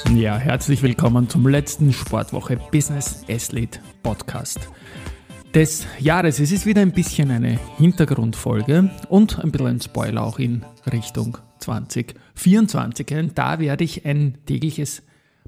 Sport. Ja, herzlich willkommen zum letzten Sportwoche Business Athlete Podcast des Jahres. Es ist wieder ein bisschen eine Hintergrundfolge und ein bisschen ein Spoiler auch in Richtung 2024. Denn da werde ich ein tägliches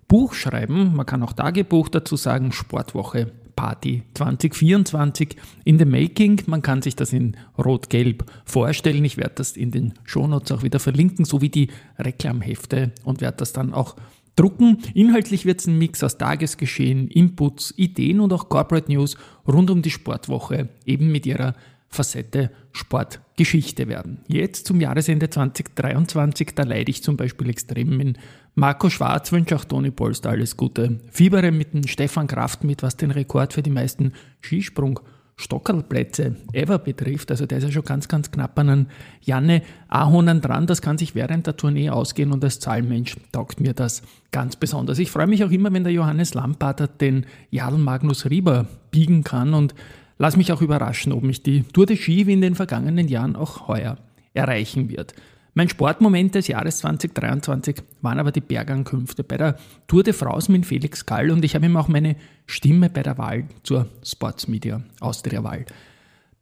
Buch schreiben. Man kann auch Tagebuch dazu sagen, Sportwoche Party 2024 in the making. Man kann sich das in rot-gelb vorstellen. Ich werde das in den Shownotes auch wieder verlinken, sowie die Reklamhefte und werde das dann auch drucken. Inhaltlich wird es ein Mix aus Tagesgeschehen, Inputs, Ideen und auch Corporate News rund um die Sportwoche, eben mit ihrer Facette Sportgeschichte werden. Jetzt zum Jahresende 2023, da leide ich zum Beispiel extrem in Marco Schwarz, wünsche auch Toni Polster alles Gute. Fiebere mit dem Stefan Kraft mit, was den Rekord für die meisten Skisprung Stockerlplätze ever betrifft, also der ist ja schon ganz, ganz knapp an einen Janne Ahonen dran. Das kann sich während der Tournee ausgehen und als Zahlmensch taugt mir das ganz besonders. Ich freue mich auch immer, wenn der Johannes Lampater den Jarl Magnus Rieber biegen kann und lass mich auch überraschen, ob mich die Tour de Ski wie in den vergangenen Jahren auch heuer erreichen wird. Mein Sportmoment des Jahres 2023 waren aber die Bergankünfte bei der Tour de France mit Felix Gall und ich habe ihm auch meine Stimme bei der Wahl zur Sportsmedia Austria-Wahl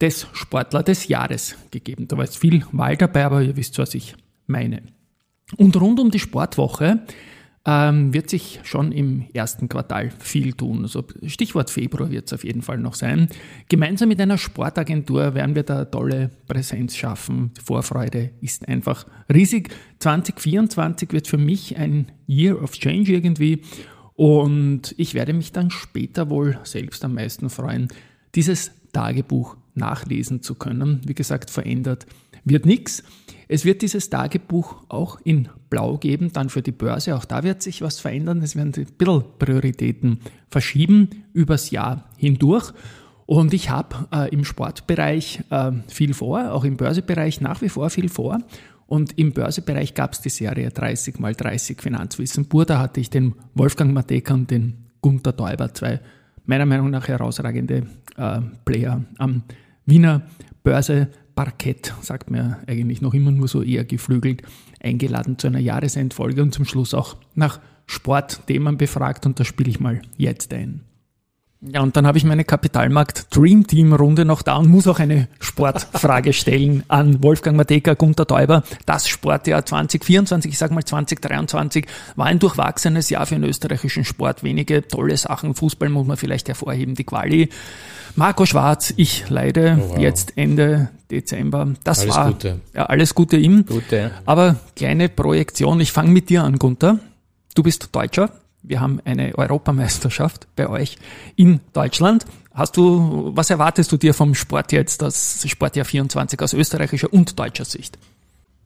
des Sportler des Jahres gegeben. Da war jetzt viel Wahl dabei, aber ihr wisst, was ich meine. Und rund um die Sportwoche ähm, wird sich schon im ersten Quartal viel tun. Also Stichwort Februar wird es auf jeden Fall noch sein. Gemeinsam mit einer Sportagentur werden wir da tolle Präsenz schaffen. Die Vorfreude ist einfach riesig. 2024 wird für mich ein Year of Change irgendwie und ich werde mich dann später wohl selbst am meisten freuen, dieses Tagebuch nachlesen zu können. Wie gesagt, verändert wird nichts. Es wird dieses Tagebuch auch in Blau geben, dann für die Börse. Auch da wird sich was verändern. Es werden ein bisschen Prioritäten verschieben übers Jahr hindurch. Und ich habe äh, im Sportbereich äh, viel vor, auch im Börsebereich nach wie vor viel vor. Und im Börsebereich gab es die Serie 30 mal 30 Finanzwissen pur. Da hatte ich den Wolfgang Mateka und den Gunther Däuber, zwei meiner Meinung nach herausragende äh, Player am Wiener Börse Parkett, sagt mir eigentlich noch immer nur so eher geflügelt, eingeladen zu einer Jahresendfolge und zum Schluss auch nach Sportthemen befragt und da spiele ich mal jetzt ein. Ja, und dann habe ich meine Kapitalmarkt Dream Team Runde noch da und muss auch eine Sportfrage stellen an Wolfgang Mateka, Gunter Täuber. Das Sportjahr 2024, ich sage mal 2023, war ein durchwachsenes Jahr für den österreichischen Sport. Wenige tolle Sachen. Fußball muss man vielleicht hervorheben, die Quali. Marco Schwarz, ich leide oh, wow. jetzt Ende Dezember. Das alles war Gute. Ja, alles Gute ihm. Gute. Aber kleine Projektion. Ich fange mit dir an, Gunter. Du bist Deutscher, wir haben eine Europameisterschaft bei euch in Deutschland. Hast du, was erwartest du dir vom Sport jetzt, das Sportjahr 24 aus österreichischer und deutscher Sicht?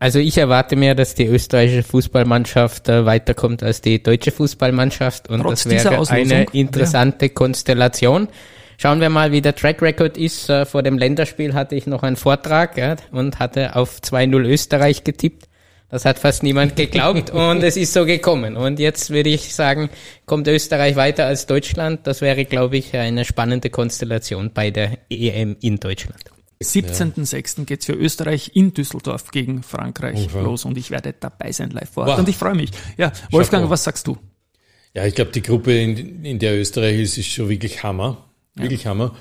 Also ich erwarte mir, dass die österreichische Fußballmannschaft äh, weiterkommt als die deutsche Fußballmannschaft und Trotz das wäre eine interessante ja. Konstellation. Schauen wir mal, wie der Track Record ist. Äh, vor dem Länderspiel hatte ich noch einen Vortrag ja, und hatte auf 2-0 Österreich getippt. Das hat fast niemand geglaubt und es ist so gekommen. Und jetzt würde ich sagen, kommt Österreich weiter als Deutschland. Das wäre, glaube ich, eine spannende Konstellation bei der EM in Deutschland. 17.06. geht's für Österreich in Düsseldorf gegen Frankreich okay. los und ich werde dabei sein live vor Ort wow. und ich freue mich. Ja, Wolfgang, was sagst du? Ja, ich glaube, die Gruppe, in, in, der Österreich ist, ist schon wirklich Hammer. Wirklich ja. Hammer.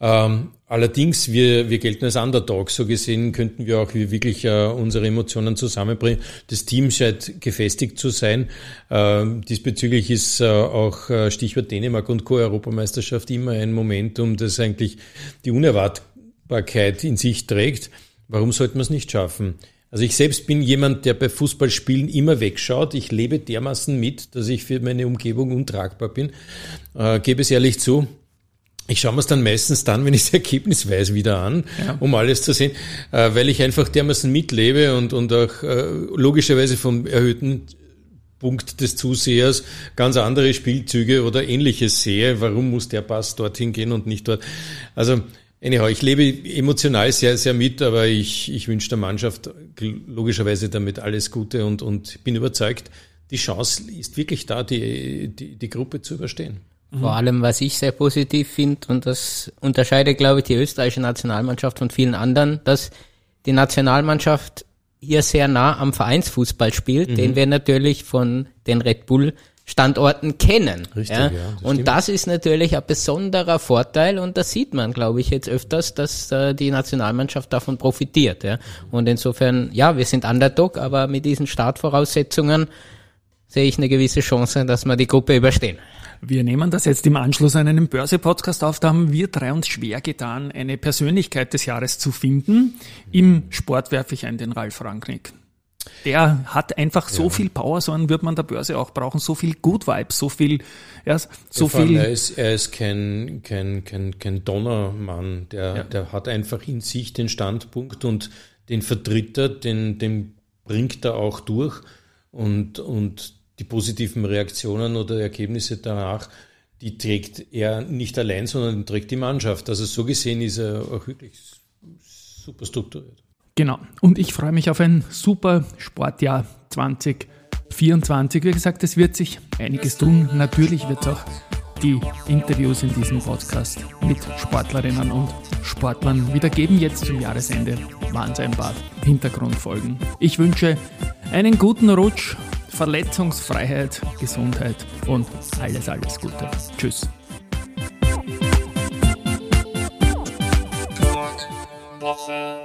Ähm, allerdings, wir, wir gelten als Underdog. So gesehen könnten wir auch wirklich äh, unsere Emotionen zusammenbringen. Das Team scheint gefestigt zu sein. Ähm, diesbezüglich ist äh, auch äh, Stichwort Dänemark und Co-Europameisterschaft immer ein Momentum, das eigentlich die Unerwartbarkeit in sich trägt. Warum sollte man es nicht schaffen? Also ich selbst bin jemand, der bei Fußballspielen immer wegschaut. Ich lebe dermaßen mit, dass ich für meine Umgebung untragbar bin. Äh, gebe es ehrlich zu. Ich schaue mir es dann meistens dann, wenn ich das Ergebnis weiß, wieder an, ja. um alles zu sehen, äh, weil ich einfach dermaßen mitlebe und, und auch äh, logischerweise vom erhöhten Punkt des Zusehers ganz andere Spielzüge oder ähnliches sehe. Warum muss der Pass dorthin gehen und nicht dort? Also, anyhow, ich lebe emotional sehr, sehr mit, aber ich, ich wünsche der Mannschaft logischerweise damit alles Gute und, und bin überzeugt, die Chance ist wirklich da, die, die, die Gruppe zu überstehen. Vor allem, was ich sehr positiv finde, und das unterscheidet, glaube ich, die österreichische Nationalmannschaft von vielen anderen, dass die Nationalmannschaft hier sehr nah am Vereinsfußball spielt, mhm. den wir natürlich von den Red Bull Standorten kennen. Richtig, ja. ja das und stimmt. das ist natürlich ein besonderer Vorteil und das sieht man, glaube ich, jetzt öfters, dass äh, die Nationalmannschaft davon profitiert. Ja. Und insofern, ja, wir sind Underdog, aber mit diesen Startvoraussetzungen sehe ich eine gewisse Chance, dass wir die Gruppe überstehen. Wir nehmen das jetzt im Anschluss an einen Börse-Podcast auf. Da haben wir drei uns schwer getan, eine Persönlichkeit des Jahres zu finden. Im Sport werfe ich ein den Ralf Rangnick. Der hat einfach so ja. viel Power, so einen wird man der Börse auch brauchen, so viel Good Vibes, so viel, ja, so viel. Er ist, er ist kein, kein, kein, kein Donnermann, der, ja. der hat einfach in sich den Standpunkt und den vertritt er, den, den bringt er auch durch und, und die positiven Reaktionen oder Ergebnisse danach, die trägt er nicht allein, sondern trägt die Mannschaft. Also so gesehen ist er auch wirklich super strukturiert. Genau. Und ich freue mich auf ein super Sportjahr 2024. Wie gesagt, es wird sich einiges tun. Natürlich wird es auch die Interviews in diesem Podcast mit Sportlerinnen und Sportlern wieder geben. Jetzt zum Jahresende waren es ein paar Hintergrundfolgen. Ich wünsche einen guten Rutsch Verletzungsfreiheit, Gesundheit und alles, alles Gute. Tschüss. Woche.